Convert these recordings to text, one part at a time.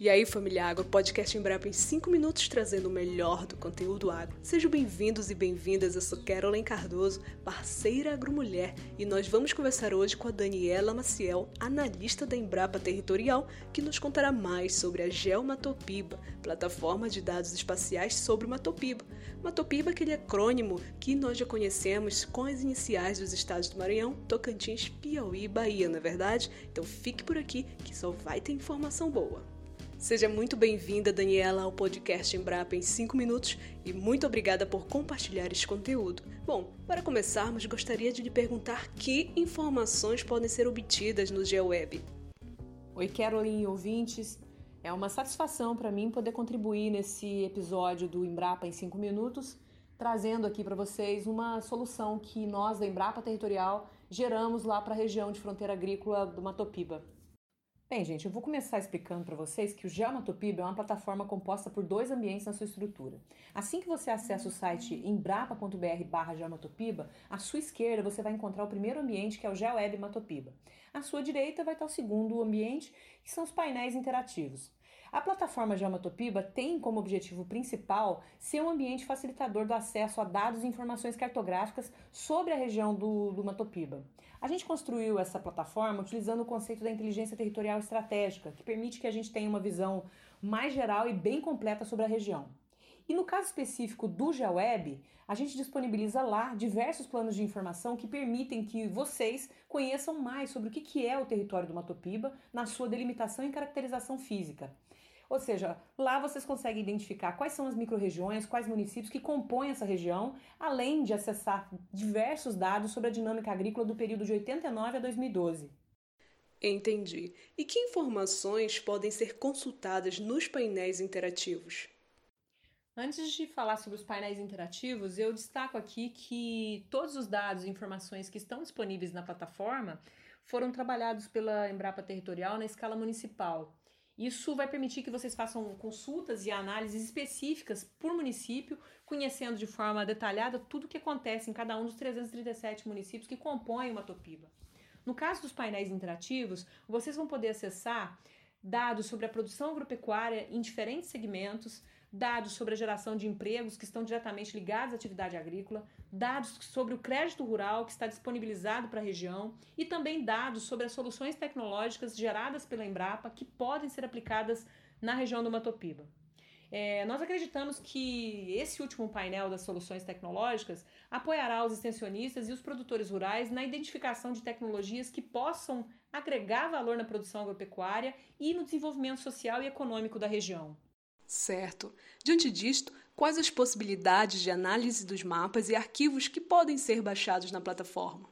E aí, família Agro, podcast Embrapa em 5 minutos trazendo o melhor do conteúdo agro. Sejam bem-vindos e bem-vindas, eu sou Carolyn Cardoso, parceira agromulher, e nós vamos conversar hoje com a Daniela Maciel, analista da Embrapa Territorial, que nos contará mais sobre a Geomatopiba, plataforma de dados espaciais sobre o Matopiba. Matopiba é aquele acrônimo que nós já conhecemos com as iniciais dos estados do Maranhão, Tocantins, Piauí e Bahia, não é verdade? Então fique por aqui que só vai ter informação boa. Seja muito bem-vinda, Daniela, ao podcast Embrapa em 5 minutos e muito obrigada por compartilhar esse conteúdo. Bom, para começarmos, gostaria de lhe perguntar que informações podem ser obtidas no GeoWeb. Oi, Caroline, ouvintes. É uma satisfação para mim poder contribuir nesse episódio do Embrapa em 5 minutos, trazendo aqui para vocês uma solução que nós da Embrapa Territorial geramos lá para a região de fronteira agrícola do Matopiba. Bem, gente, eu vou começar explicando para vocês que o Geomatopiba é uma plataforma composta por dois ambientes na sua estrutura. Assim que você acessa o site embrapa.br Geomatopiba, à sua esquerda você vai encontrar o primeiro ambiente, que é o GeoWeb Matopiba. À sua direita vai estar o segundo ambiente, que são os painéis interativos. A plataforma Geomatopiba tem como objetivo principal ser um ambiente facilitador do acesso a dados e informações cartográficas sobre a região do, do Matopiba. A gente construiu essa plataforma utilizando o conceito da inteligência territorial estratégica, que permite que a gente tenha uma visão mais geral e bem completa sobre a região. E no caso específico do GeoWeb, a gente disponibiliza lá diversos planos de informação que permitem que vocês conheçam mais sobre o que é o território do Matopiba na sua delimitação e caracterização física. Ou seja, lá vocês conseguem identificar quais são as microrregiões, quais municípios que compõem essa região, além de acessar diversos dados sobre a dinâmica agrícola do período de 89 a 2012. Entendi. E que informações podem ser consultadas nos painéis interativos? Antes de falar sobre os painéis interativos, eu destaco aqui que todos os dados e informações que estão disponíveis na plataforma foram trabalhados pela Embrapa Territorial na escala municipal. Isso vai permitir que vocês façam consultas e análises específicas por município, conhecendo de forma detalhada tudo o que acontece em cada um dos 337 municípios que compõem uma Topiba. No caso dos painéis interativos, vocês vão poder acessar dados sobre a produção agropecuária em diferentes segmentos, dados sobre a geração de empregos que estão diretamente ligados à atividade agrícola, dados sobre o crédito rural que está disponibilizado para a região e também dados sobre as soluções tecnológicas geradas pela Embrapa que podem ser aplicadas na região do Matopiba. É, nós acreditamos que esse último painel das soluções tecnológicas apoiará os extensionistas e os produtores rurais na identificação de tecnologias que possam agregar valor na produção agropecuária e no desenvolvimento social e econômico da região. Certo. Diante disto, quais as possibilidades de análise dos mapas e arquivos que podem ser baixados na plataforma?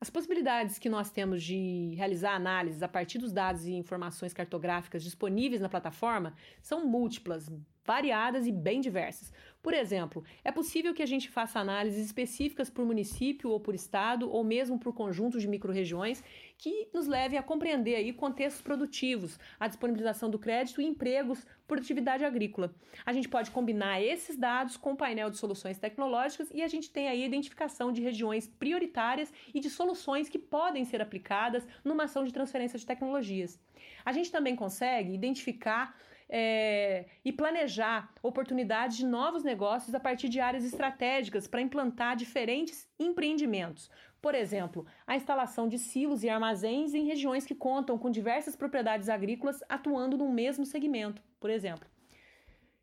As possibilidades que nós temos de realizar análises a partir dos dados e informações cartográficas disponíveis na plataforma são múltiplas, variadas e bem diversas. Por exemplo, é possível que a gente faça análises específicas por município ou por estado, ou mesmo por conjuntos de microrregiões, que nos levem a compreender aí contextos produtivos, a disponibilização do crédito e empregos por atividade agrícola. A gente pode combinar esses dados com o painel de soluções tecnológicas e a gente tem aí a identificação de regiões prioritárias e de soluções que podem ser aplicadas numa ação de transferência de tecnologias. A gente também consegue identificar é, e planejar oportunidades de novos negócios a partir de áreas estratégicas para implantar diferentes empreendimentos. Por exemplo, a instalação de silos e armazéns em regiões que contam com diversas propriedades agrícolas atuando no mesmo segmento, por exemplo.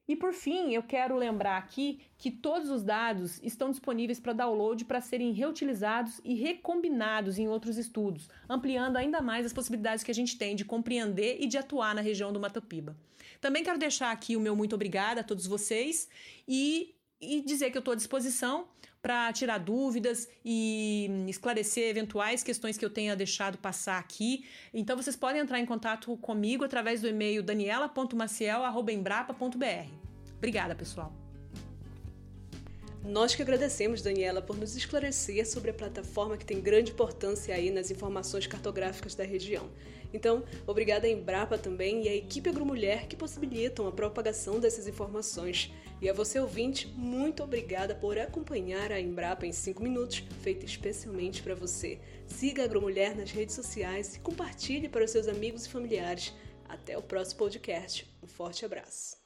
E por fim, eu quero lembrar aqui que todos os dados estão disponíveis para download para serem reutilizados e recombinados em outros estudos, ampliando ainda mais as possibilidades que a gente tem de compreender e de atuar na região do Matopiba. Também quero deixar aqui o meu muito obrigada a todos vocês e e dizer que eu estou à disposição para tirar dúvidas e esclarecer eventuais questões que eu tenha deixado passar aqui. Então vocês podem entrar em contato comigo através do e-mail daniela.maciel@embrapa.br. Obrigada, pessoal. Nós que agradecemos, Daniela, por nos esclarecer sobre a plataforma que tem grande importância aí nas informações cartográficas da região. Então, obrigada à Embrapa também e à equipe Agromulher que possibilitam a propagação dessas informações. E a você, ouvinte, muito obrigada por acompanhar a Embrapa em 5 minutos, feita especialmente para você. Siga a Agromulher nas redes sociais e compartilhe para os seus amigos e familiares. Até o próximo podcast. Um forte abraço.